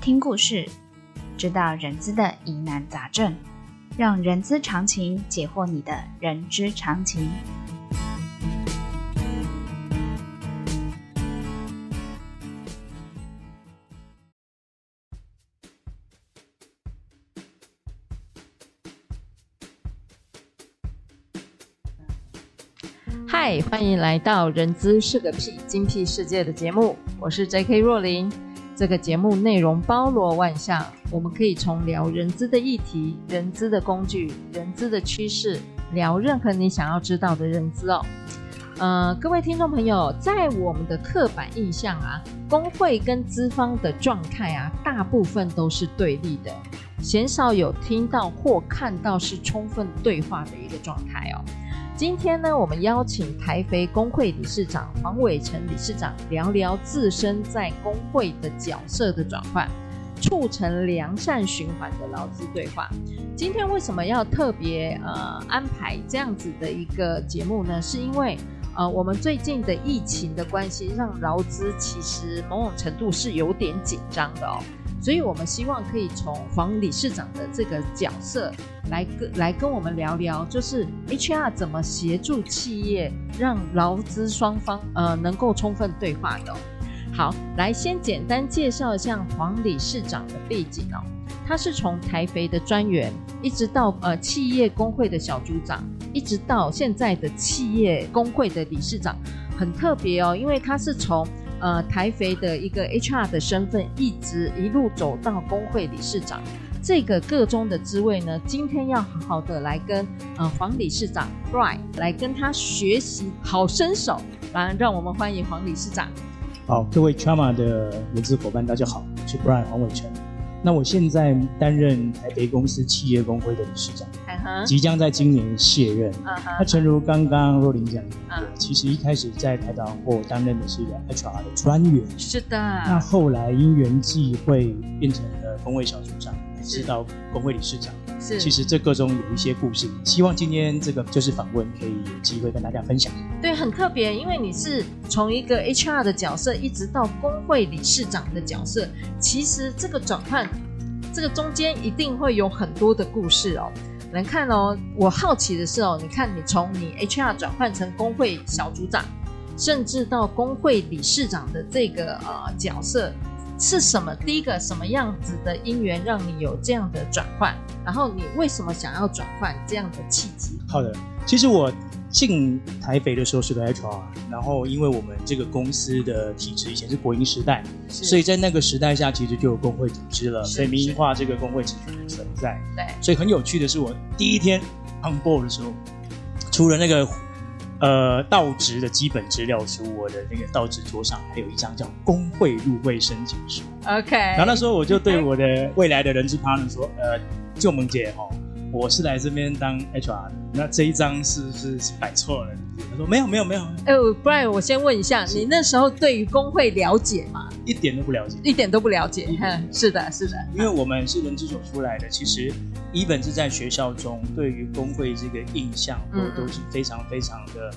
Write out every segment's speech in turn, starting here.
听故事，知道人资的疑难杂症，让人资常情解惑你的人之常情。嗨，欢迎来到《人资是个屁精辟世界》的节目，我是 J.K. 若琳。这个节目内容包罗万象，我们可以从聊人资的议题、人资的工具、人资的趋势，聊任何你想要知道的人资哦。呃，各位听众朋友，在我们的刻板印象啊，工会跟资方的状态啊，大部分都是对立的，鲜少有听到或看到是充分对话的一个状态哦。今天呢，我们邀请台肥工会理事长黄伟成理事长聊聊自身在工会的角色的转换，促成良善循环的劳资对话。今天为什么要特别呃安排这样子的一个节目呢？是因为呃我们最近的疫情的关系，让劳资其实某种程度是有点紧张的哦。所以我们希望可以从黄理事长的这个角色来跟来跟我们聊聊，就是 HR 怎么协助企业让劳资双方呃能够充分对话的。好，来先简单介绍一下黄理事长的背景哦。他是从台肥的专员，一直到呃企业工会的小组长，一直到现在的企业工会的理事长，很特别哦，因为他是从呃，台肥的一个 HR 的身份，一直一路走到工会理事长，这个个中的滋味呢，今天要好好的来跟呃黄理事长 Brian 来跟他学习好身手，来让我们欢迎黄理事长。好，各位 Chama 的人资伙伴，大家好，我是 Brian 黄伟成。那我现在担任台肥公司企业工会的理事长，uh. 即将在今年卸任。Uh. 那诚如刚刚若琳讲的，uh. 其实一开始在台达货担任的是一个 HR 的专员，是的。那后来因缘际会变成了工会小组长，是到工会理事长。是，其实这个中有一些故事，希望今天这个就是访问可以有机会跟大家分享。对，很特别，因为你是从一个 HR 的角色，一直到工会理事长的角色，其实这个转换，这个中间一定会有很多的故事哦。能看哦，我好奇的是哦，你看你从你 HR 转换成工会小组长，甚至到工会理事长的这个呃角色。是什么？第一个什么样子的因缘让你有这样的转换？然后你为什么想要转换这样的契机？好的，其实我进台肥的时候是个 HR，然后因为我们这个公司的体制以前是国营时代，所以在那个时代下其实就有工会组织了，所以民营化这个工会其实存在。对，所以很有趣的是，我第一天 on board 的时候，除了那个。呃，到职的基本资料书，我的那个到职桌上还有一张叫工会入会申请书。OK，然后那时候我就对我的未来的人资 partner 说，呃，就萌姐哈。我是来这边当 HR 的，那这一张是不是是摆错了？他说没有没有没有。哎，不然我先问一下，你那时候对于工会了解吗？一点都不了解，一点都不了解。嗯，是的，是的，因为我们是人资所出来的，其实一本是在学校中对于工会这个印象都都是非常非常的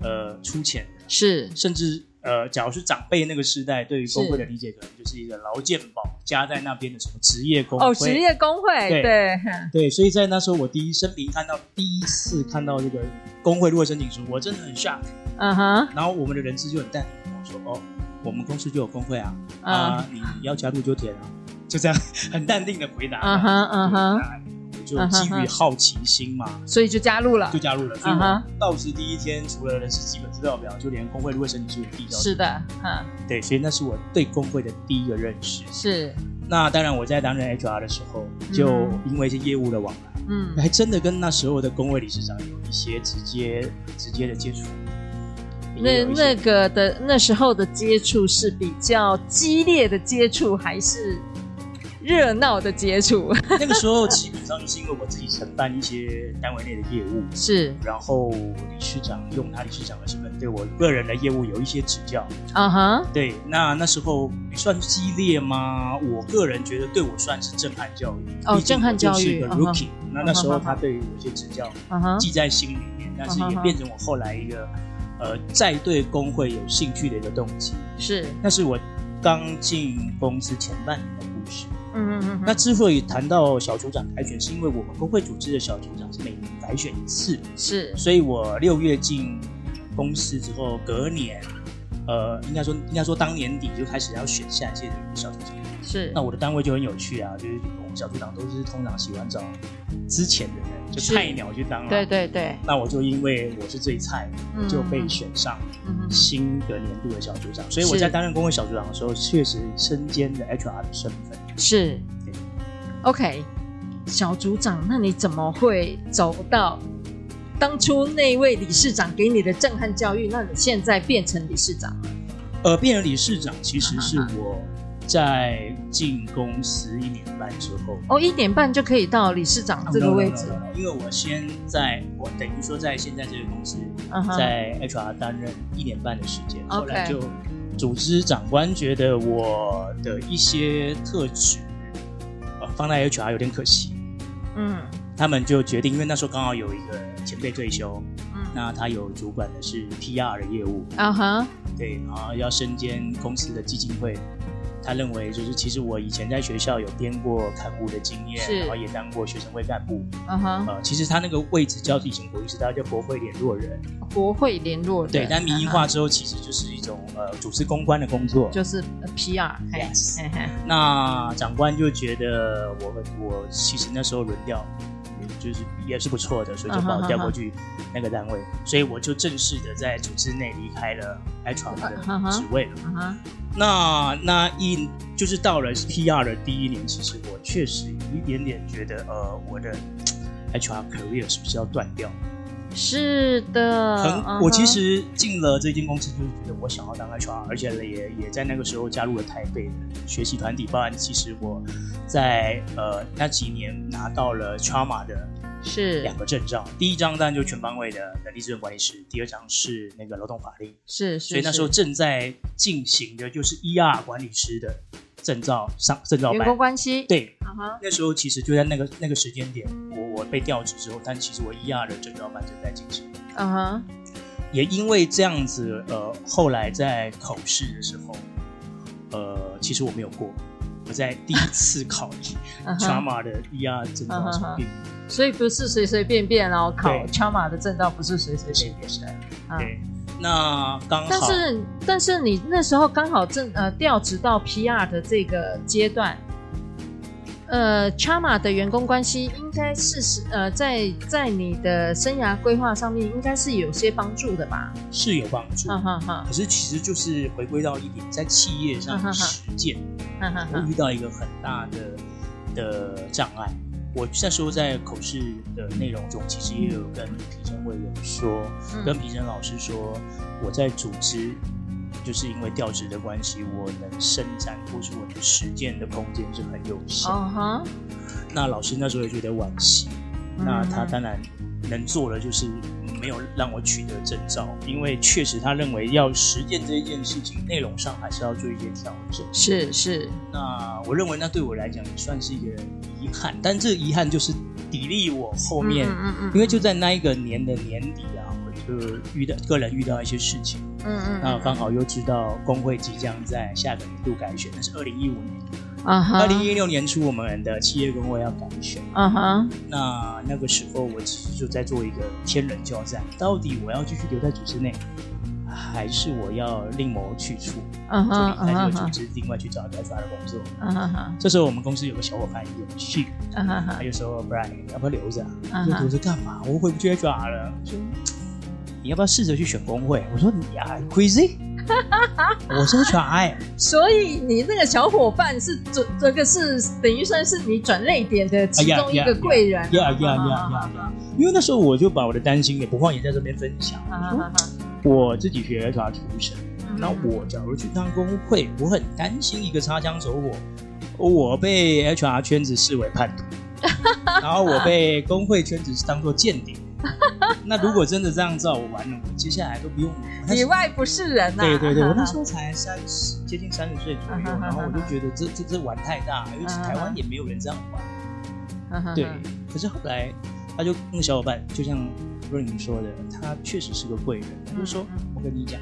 呃粗浅的，是甚至。呃，假如是长辈那个时代，对于工会的理解，可能就是一个劳健保加在那边的什么职业工会。哦，职业工会，对对，对，所以在那时候，我第一生平看到第一次看到这个工会入会申请书，我真的很 shock。嗯哼。然后我们的人资就很淡定跟我说：“哦，我们公司就有工会啊，啊，你要加入就填啊。”就这样 很淡定的回答。嗯哼，嗯哼。就基于好奇心嘛，所以就加入了，就加入了。所以到职第一天，除了人事基本资料表，就连工会入会申请书也递交。是的，嗯，对，所以那是我对工会的第一个认识。是。那当然，我在担任 HR 的时候，就因为一些业务的往来，嗯，还真的跟那时候的工会理事长有一些直接、直接的接触。那那个的那时候的接触是比较激烈的接触，还是？热闹的接触。那个时候基本上就是因为我自己承办一些单位内的业务，是，然后理事长用他理事长的身份对我个人的业务有一些指教。啊哈、uh，huh、对，那那时候算激烈吗？我个人觉得对我算是震撼教育。哦，震撼教育。是一个 rookie，、uh huh、那那时候他对我有些指教，uh，huh、记在心里面，但是也变成我后来一个。呃，在对工会有兴趣的一个动机是，那是我刚进公司前半年的故事。嗯嗯嗯。那之所以谈到小组长改选，是因为我们工会组织的小组长是每年改选一次，是。所以我六月进公司之后，隔年，呃，应该说应该说当年底就开始要选下一届的小组长。是。那我的单位就很有趣啊，就是我们小组长都是通常喜欢找之前的人。就菜鸟去当了，对对对。那我就因为我是最菜，嗯、就被选上新的年度的小组长。嗯、所以我在担任工会小组长的时候，确实身兼着 HR 的身份。是。OK，小组长，那你怎么会走到当初那位理事长给你的震撼教育？那你现在变成理事长了？呃，变成理事长其实是我。在进公司一年半之后，哦，一年半就可以到理事长这个位置。因为我先在，我等于说在现在这个公司，在 HR 担任一年半的时间，后来就组织长官觉得我的一些特质，放在 HR 有点可惜，嗯，他们就决定，因为那时候刚好有一个前辈退休，嗯，那他有主管的是 PR 的业务，啊哈，对，然后要身兼公司的基金会。他认为，就是其实我以前在学校有编过刊物的经验，然后也当过学生会干部。嗯哼、uh，huh. 呃，其实他那个位置叫以前国营时代叫国会联络人。国会联络人。对，但民营化之后，其实就是一种、uh. 呃组织公关的工作，就是 PR。Yes。那长官就觉得我我其实那时候轮调。就是也是不错的，所以就把我调过去那个单位，uh uh. 所以我就正式的在组织内离开了 HR 的职位了。Uh. 那那一就是到了 PR 的第一年，其实我确实有一点点觉得，呃，我的 HR career 是不是要断掉？是的，很，uh. 我其实进了这间公司，就是觉得我想要当 HR，而且也也在那个时候加入了台北的学习团体。包含其实我在呃那几年拿到了 Trauma 的是两个证照，第一张当然就全方位的人力资源管理师，第二张是那个劳动法令，是，是，所以那时候正在进行的就是 ER 管理师的。证照上证照班，员工关系对，uh huh. 那时候其实就在那个那个时间点，我我被调职之后，但其实我 ER 的证照班正在进行。嗯哼、uh，huh. 也因为这样子，呃，后来在考试的时候，呃，其实我没有过，我在第一次考 Trauma 的 ER 证照上面，uh huh. 所以不是随随便便然后考 Trauma 的证照，不是随随便便的，对。对嗯那刚好，但是但是你那时候刚好正呃调职到 PR 的这个阶段，呃，Chama 的员工关系应该是是呃在在你的生涯规划上面应该是有些帮助的吧？是有帮助，哈哈哈。可是其实就是回归到一点，在企业上实践，哈哈哈，我遇到一个很大的的障碍。我那时候在口试的内容中，其实也有跟评审委员说，嗯、跟评审老师说，我在组织就是因为调职的关系，我能伸展或是我的实践的空间是很有限。Uh 那老师那时候也觉得惋惜，嗯、那他当然能做的就是没有让我取得证照，因为确实他认为要实践这一件事情，内容上还是要做一些调整。是是，那我认为那对我来讲也算是一个。遗憾，但这遗憾就是砥砺我后面，嗯嗯嗯、因为就在那一个年的年底啊，我就遇到个人遇到一些事情，嗯嗯，然后刚好又知道工会即将在下个年度改选，那是二零一五年，啊哈，二零一六年初我们的企业工会要改选，啊哈，那那个时候我其实就在做一个天人交战，到底我要继续留在组织内，还是我要另谋去处，就离开这个组织，另外去找其他的工作。Uh huh. 这时候我们公司有个小伙伴有去，uh huh. 他就说：“Brian，要不要留着？留着干嘛？我回不去 HR 了。说你要不要试着去选工会？”我说：“你啊，crazy！我是 HR。所以你那个小伙伴是这这个是等于算是你转泪点的其中一个贵人。呀呀呀呀呀！因为那时候我就把我的担心也不慌，也在这边分享。Uh. 我自己学 HR 出身，那我假如去当工会，我很担心一个擦枪走火，我被 HR 圈子视为叛徒，然后我被工会圈子当做间谍。那如果真的这样照，我完了，我接下来都不用。里外不是人呐、啊！对对对，我那时候才三十，接近三十岁左右，然后我就觉得这这这玩太大，尤其台湾也没有人这样玩。对，可是后来他就那个小伙伴，就像若琳说的，他确实是个贵人。他就说：“我跟你讲，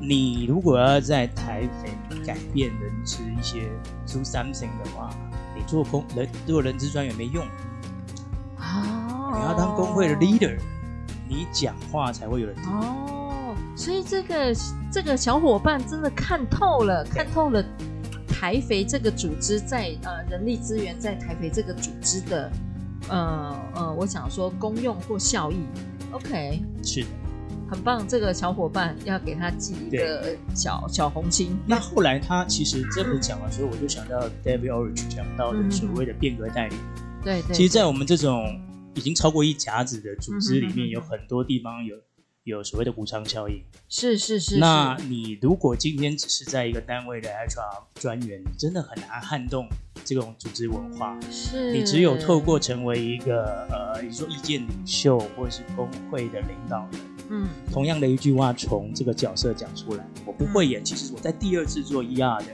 你如果要在台北改变人资一些 do something 的话，你做工人做人资专员没用。”你要当工会的 leader，你讲话才会有人听。哦，所以这个这个小伙伴真的看透了，看透了台肥这个组织在呃人力资源在台肥这个组织的呃呃，我想说功用或效益。OK，是的，很棒。这个小伙伴要给他寄一个小小红心。那后来他其实这么讲的时候，我就想到 David Orange 讲到的所谓的变革代理。对对，其实，在我们这种。已经超过一甲子的组织里面，有很多地方有有所谓的补偿效应。是是是。那你如果今天只是在一个单位的 HR 专员，你真的很难撼动这种组织文化。是。你只有透过成为一个呃，你说意见领袖或者是工会的领导人，嗯，同样的一句话从这个角色讲出来。我不会演，其实我在第二次做 ER 的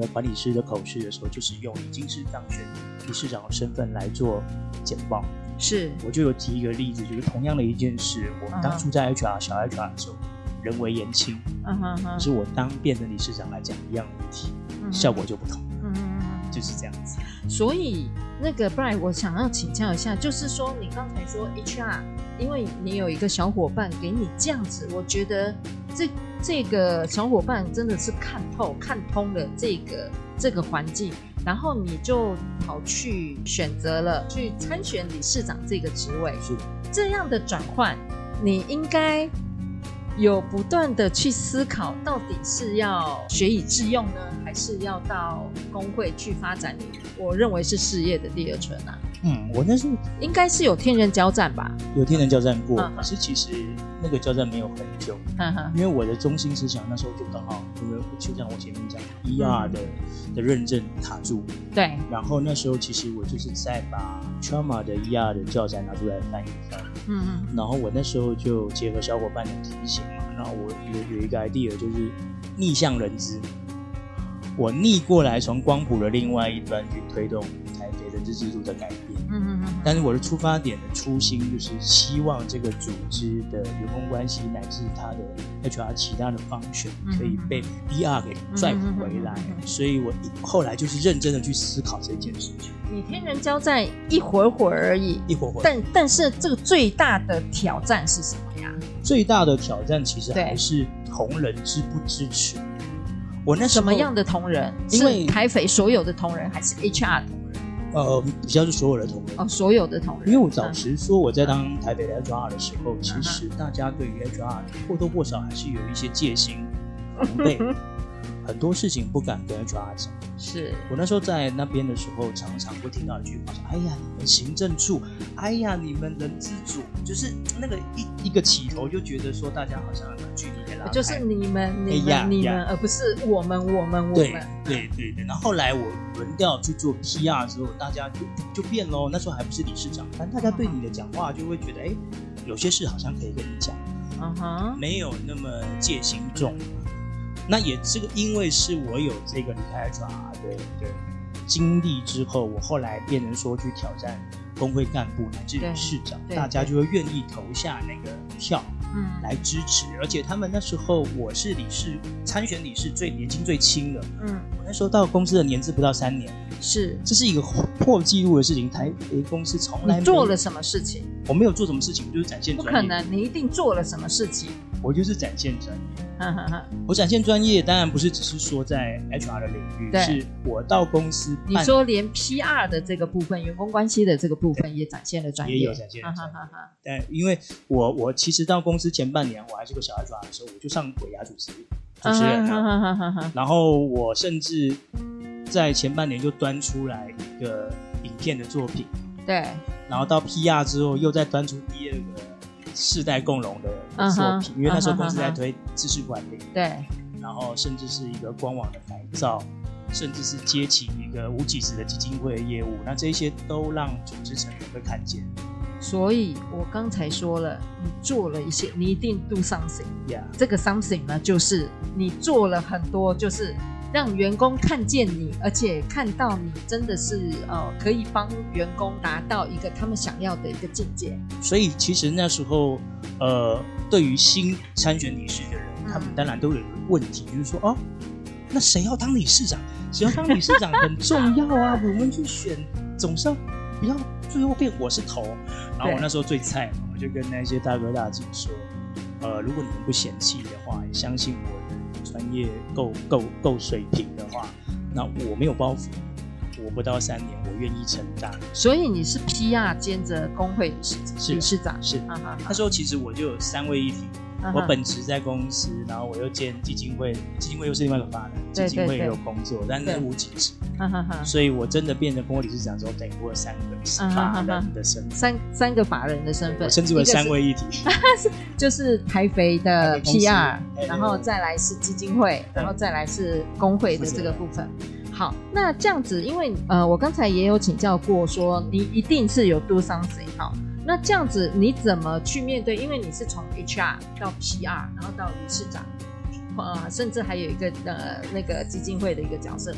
的管理师的口试的时候，就是用已经是当选理事长的身份来做简报。是，我就有提一个例子，就是同样的一件事，我当初在 HR、uh. 小 HR 的时候，人为言轻，嗯哼哼，可是我当变成理事长来讲一样的问题，uh. 效果就不同，嗯嗯嗯，就是这样子。所以那个 Brian，我想要请教一下，就是说你刚才说 HR，因为你有一个小伙伴给你这样子，我觉得这这个小伙伴真的是看透、看通了这个这个环境。然后你就跑去选择了去参选理事长这个职位，是这样的转换，你应该有不断的去思考，到底是要学以致用呢，还是要到工会去发展你？我认为是事业的第二春啊。嗯，我那时候应该是有天人交战吧？有天人交战过，可是其实那个交战没有很久，因为我的中心思想那时候就刚好，因为就像我前面讲，ER 的的认证卡住，对，然后那时候其实我就是在把 Trauma 的 ER 的教材拿出来翻一翻，嗯嗯，然后我那时候就结合小伙伴的提醒嘛，然后我有有一个 idea 就是逆向人资，我逆过来从光谱的另外一端去推动台北的这。制度的改变，嗯嗯嗯，但是我的出发点的初心就是希望这个组织的员工关系乃至他的 HR 其他的方选可以被 BR 给拽回来，所以我后来就是认真的去思考这件事情。你天人交战一会儿会儿而已，一会儿会儿，但但是这个最大的挑战是什么呀？最大的挑战其实还是同仁支不支持。我那什么样的同仁？因为台北所有的同仁还是 HR 同仁？呃，比较是所有的同仁哦，所有的同仁。因为我早时说，我在当台北的 HR 的时候，嗯、其实大家对于 HR 或多或少还是有一些戒心、防备，很多事情不敢跟 HR 讲。是我那时候在那边的时候，常常会听到一句话说：“哎呀，你们行政处，哎呀，你们人资组，就是那个一一个起头就觉得说，大家好像距离很拉开，就是你们、你们、哎、呀你们，而不是我们、我们、我们。对”对对对。然后后来我轮调去做 PR 之后，大家就就变喽。那时候还不是理事长，但大家对你的讲话就会觉得，哎，有些事好像可以跟你讲，嗯哼，没有那么戒心重。那也这个，因为是我有这个离开 HR 的的经历之后，我后来变成说去挑战工会干部乃至理事长，大家就会愿意投下那个票，嗯，来支持。而且他们那时候我是理事参选理事最年轻最轻的，嗯，我那时候到公司的年资不到三年，是，这是一个破纪录的事情。台肥公司从来没做了什么事情？我没有做什么事情，我就是展现。不可能，你一定做了什么事情。我就是展现专业。我展现专业，当然不是只是说在 HR 的领域，是我到公司。你说连 PR 的这个部分，员工关系的这个部分也展现了专业，也有展现了专业。但因为我我其实到公司前半年，我还是个小 HR 的时候，我就上鬼牙主持主持人了。然后我甚至在前半年就端出来一个影片的作品，对。然后到 PR 之后，又再端出第二个。世代共荣的作品，因为那时候公司在推秩序管理，对，然后甚至是一个官网的改造，甚至是接起一个无几职的基金会的业务，那这些都让组织成员会看见。所以我刚才说了，你做了一些，你一定 do something。Yeah. 这个 something 呢，就是你做了很多，就是让员工看见你，而且看到你真的是呃，可以帮员工达到一个他们想要的一个境界。所以其实那时候，呃，对于新参选理事的人，他们当然都有一个问题，就是说，哦，那谁要当理事长？谁要当理事长很重要啊，我们去选总是要不要最后变我是头。然后我那时候最菜嘛，我就跟那些大哥大姐说，呃，如果你们不嫌弃的话，相信我专业够够够水平的话，那我没有包袱，我不到三年，我愿意承担。所以你是 PR 兼着工会理事理事长是？那时候其实我就有三位一体。我本职在公司，然后我又兼基金会，基金会又是另外一个法人，基金会也有工作，但是无给职，所以我真的变成工会理事长之后，等于我有三个法人的身份，三三个法人的身份，我称之为三位一体，就是台肥的 PR，然后再来是基金会，然后再来是工会的这个部分。好，那这样子，因为呃，我刚才也有请教过，说你一定是有 do something 好。那这样子你怎么去面对？因为你是从 HR 到 PR，然后到理事长，呃，甚至还有一个呃那个基金会的一个角色。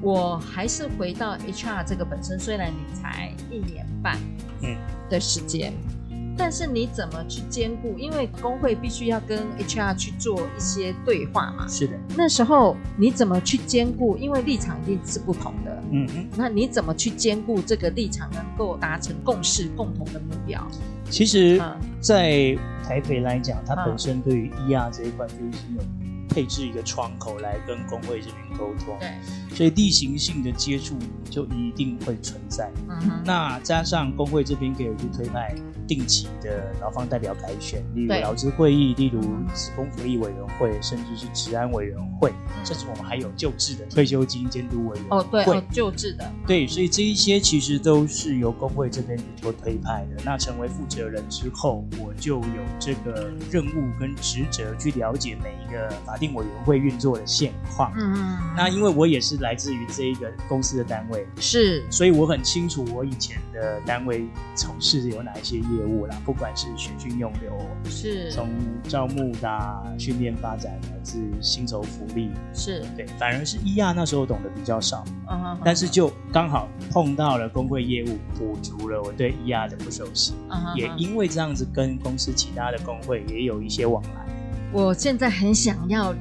我还是回到 HR 这个本身，虽然你才一年半嗯的时间。嗯但是你怎么去兼顾？因为工会必须要跟 HR 去做一些对话嘛。是的。那时候你怎么去兼顾？因为立场一定是不同的。嗯嗯。那你怎么去兼顾这个立场，能够达成共识、共同的目标？其实，在台北来讲，它本身对于 ER 这一块就是有配置一个窗口来跟工会这边沟通。对。所以例行性的接触就一定会存在。嗯哼。那加上工会这边给予推派。定期的劳方代表改选，例如劳资会议，例如职工福利委员会，甚至是职安委员会，甚至我们还有救治的退休金监督委员会。哦，对，哦，旧制的。对，所以这一些其实都是由工会这边委托推派的。那成为负责人之后，我就有这个任务跟职责去了解每一个法定委员会运作的现况。嗯嗯。那因为我也是来自于这一个公司的单位，是，所以我很清楚我以前的单位从事有哪一些业务。业务啦，不管是选训用流，是从招募到训练发展，乃至薪酬福利，是对，反而是伊亚那时候懂得比较少，嗯哼，但是就刚好碰到了工会业务，补足了我对伊亚的不熟悉，嗯哼，也因为这样子跟公司其他的工会也有一些往来。我现在很想要。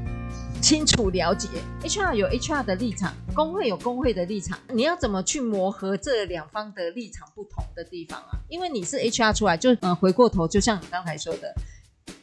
清楚了解，HR 有 HR 的立场，工会有工会的立场，你要怎么去磨合这两方的立场不同的地方啊？因为你是 HR 出来，就嗯，回过头，就像你刚才说的，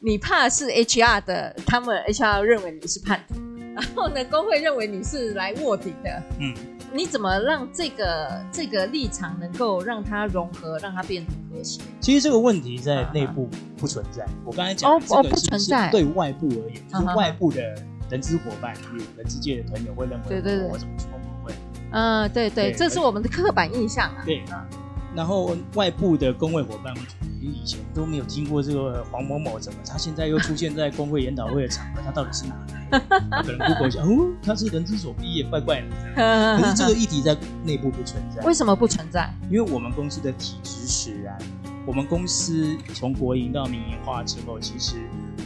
你怕是 HR 的，他们 HR 认为你是叛徒，然后呢，工会认为你是来卧底的，嗯，你怎么让这个这个立场能够让它融合，让它变得和谐？其实这个问题在内部不存在，我刚才讲哦哦不存在，对外部而言，就是外部的。人资伙伴，比如人资界的朋友会认为，对对对，我怎么去工会？嗯，对对，这是我们的刻板印象啊。对啊，然后外部的工会伙伴以前都没有听过这个黄某某，怎么他现在又出现在工会研讨会的场合？他到底是哪来的？可能 Google 一下，哦，他是人资所毕业，怪怪的。可是这个议题在内部不存在。为什么不存在？因为我们公司的体制使然。我们公司从国营到民营化之后，其实，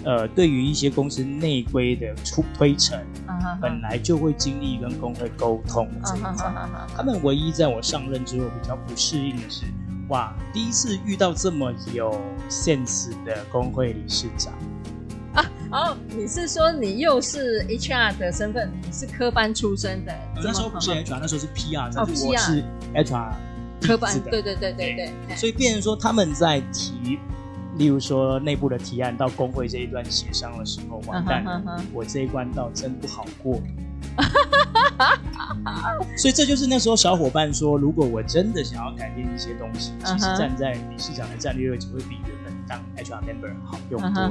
呃，对于一些公司内规的出推陈，uh huh. 本来就会经历跟工会沟通这一块。Uh huh. 他们唯一在我上任之后比较不适应的是，哇，第一次遇到这么有 sense 的工会理事长啊！哦，你是说你又是 HR 的身份，你是科班出身的？那时候不是 HR，那时候是 PR，但是我是 HR。科班，对对对对对，所以变成说他们在提，例如说内部的提案到工会这一段协商的时候，完蛋了，我这一关倒真不好过。所以这就是那时候小伙伴说，如果我真的想要改变一些东西，其实站在理事长的战略位置会比原本当 HR member 好用多。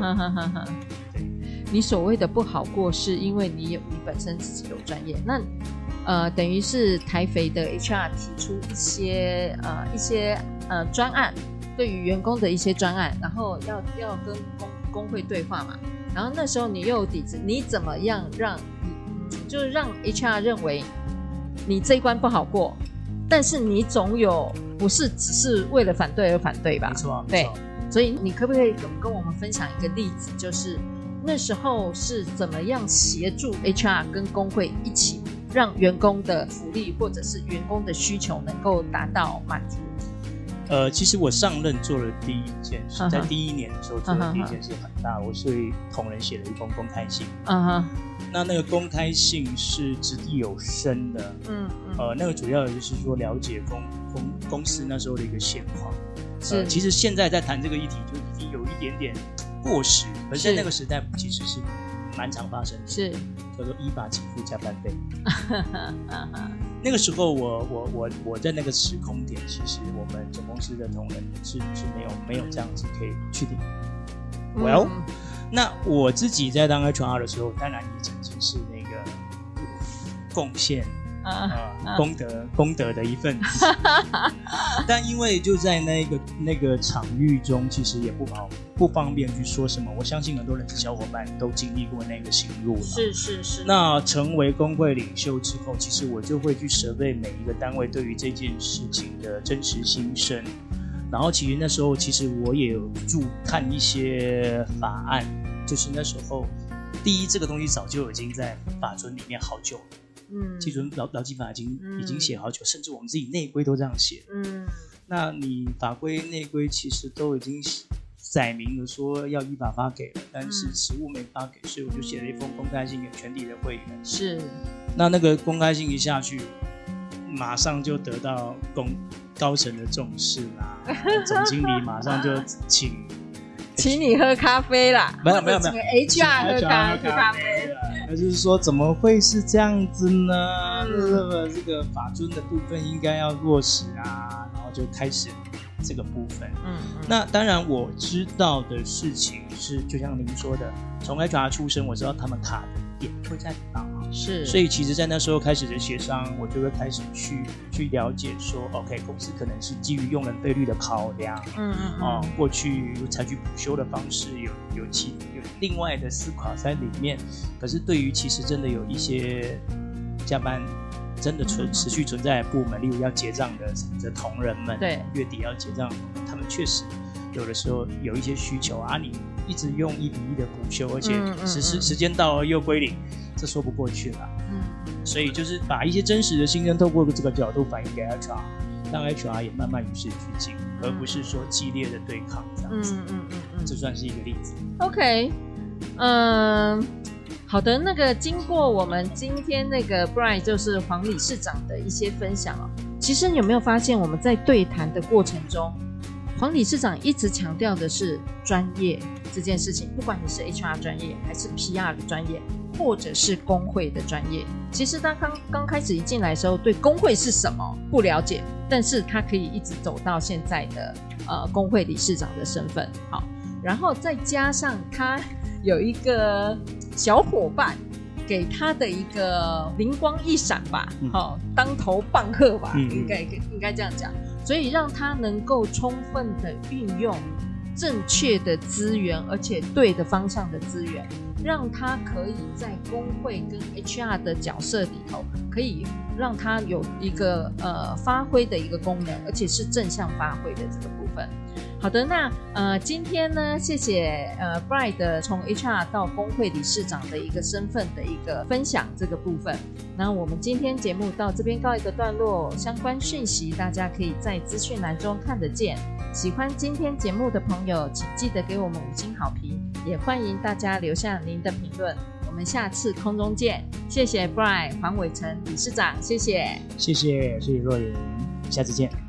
对，你所谓的不好过，是因为你有你本身自己有专业，那。呃，等于是台肥的 HR 提出一些呃一些呃专案，对于员工的一些专案，然后要要跟工工会对话嘛。然后那时候你又有底子，你怎么样让你就是让 HR 认为你这一关不好过，但是你总有不是只是为了反对而反对吧？没错，对。所以你可不可以跟跟我们分享一个例子，就是那时候是怎么样协助 HR 跟工会一起，让员工的福利或者是员工的需求能够达到满足？呃，其实我上任做了第一件事，在第一年的时候做的第一件事很大，我是为同仁写了一封公开信。嗯哼，那那个公开信是掷地有声的。嗯嗯。呃，那个主要的就是说了解公公公司那时候的一个现况。是、呃。其实现在在谈这个议题就已经有一点点过时，而在那个时代其实是蛮常发生的。是。叫做依法给付加班费。那个时候我，我我我我在那个时空点，其实我们总公司的同仁是是没有没有这样子可以去的。Well，、嗯、那我自己在当 HR 的时候，当然也曾经是那个贡献。啊、呃，功德功德的一份子，但因为就在那个那个场域中，其实也不好不方便去说什么。我相信很多人小伙伴都经历过那个心路了。是是是。那成为工会领袖之后，其实我就会去设备每一个单位对于这件事情的真实心声。然后其实那时候，其实我也有注看一些法案，就是那时候，第一这个东西早就已经在法尊里面好久了。嗯，基准劳劳基法已经、嗯、已经写好久，甚至我们自己内规都这样写。嗯，那你法规内规其实都已经载明了说要依法发给了，但是实物没发给，所以我就写了一封公开信给全体的会员。是，那那个公开信一下去，马上就得到公高层的重视啦，总经理马上就请 请你喝咖啡啦，没有没有没有，HR 喝咖喝咖啡。那就是说，怎么会是这样子呢？这个这个法尊的部分应该要落实啊，然后就开始这个部分。嗯，那当然我知道的事情是，就像您说的，从 HR 出身，我知道他们卡的点会在哪。是，所以其实，在那时候开始的协商，我就会开始去去了解说，OK，公司可能是基于用人费率的考量，嗯嗯，啊，过去采取补休的方式，有有其有另外的思考在里面。可是，对于其实真的有一些加班真的存持续存在的部门，例如要结账的的同仁们，对，月底要结账，他们确实有的时候有一些需求啊，你一直用一比一的补休，而且时时时间到了又归零。这说不过去了，嗯，所以就是把一些真实的心声透过这个角度反映给 HR，让 HR 也慢慢与时俱进，而不是说激烈的对抗这样子，嗯嗯嗯嗯，这算是一个例子。OK，嗯，好的，那个经过我们今天那个 Brian 就是黄理事长的一些分享哦，其实你有没有发现我们在对谈的过程中，黄理事长一直强调的是专业这件事情，不管你是 HR 专业还是 PR 的专业。或者是工会的专业，其实他刚刚开始一进来的时候，对工会是什么不了解，但是他可以一直走到现在的呃工会理事长的身份，好，然后再加上他有一个小伙伴给他的一个灵光一闪吧，好、嗯，当头棒喝吧，嗯、应该应该这样讲，所以让他能够充分的运用正确的资源，而且对的方向的资源。让他可以在工会跟 HR 的角色里头，可以让他有一个呃发挥的一个功能，而且是正向发挥的这个部好的，那呃今天呢，谢谢呃 Brian 从 HR 到工会理事长的一个身份的一个分享这个部分。那我们今天节目到这边告一个段落，相关讯息大家可以在资讯栏中看得见。喜欢今天节目的朋友，请记得给我们五星好评，也欢迎大家留下您的评论。我们下次空中见，谢谢 Brian 黄伟成理事长，谢谢，谢谢谢谢若云，下次见。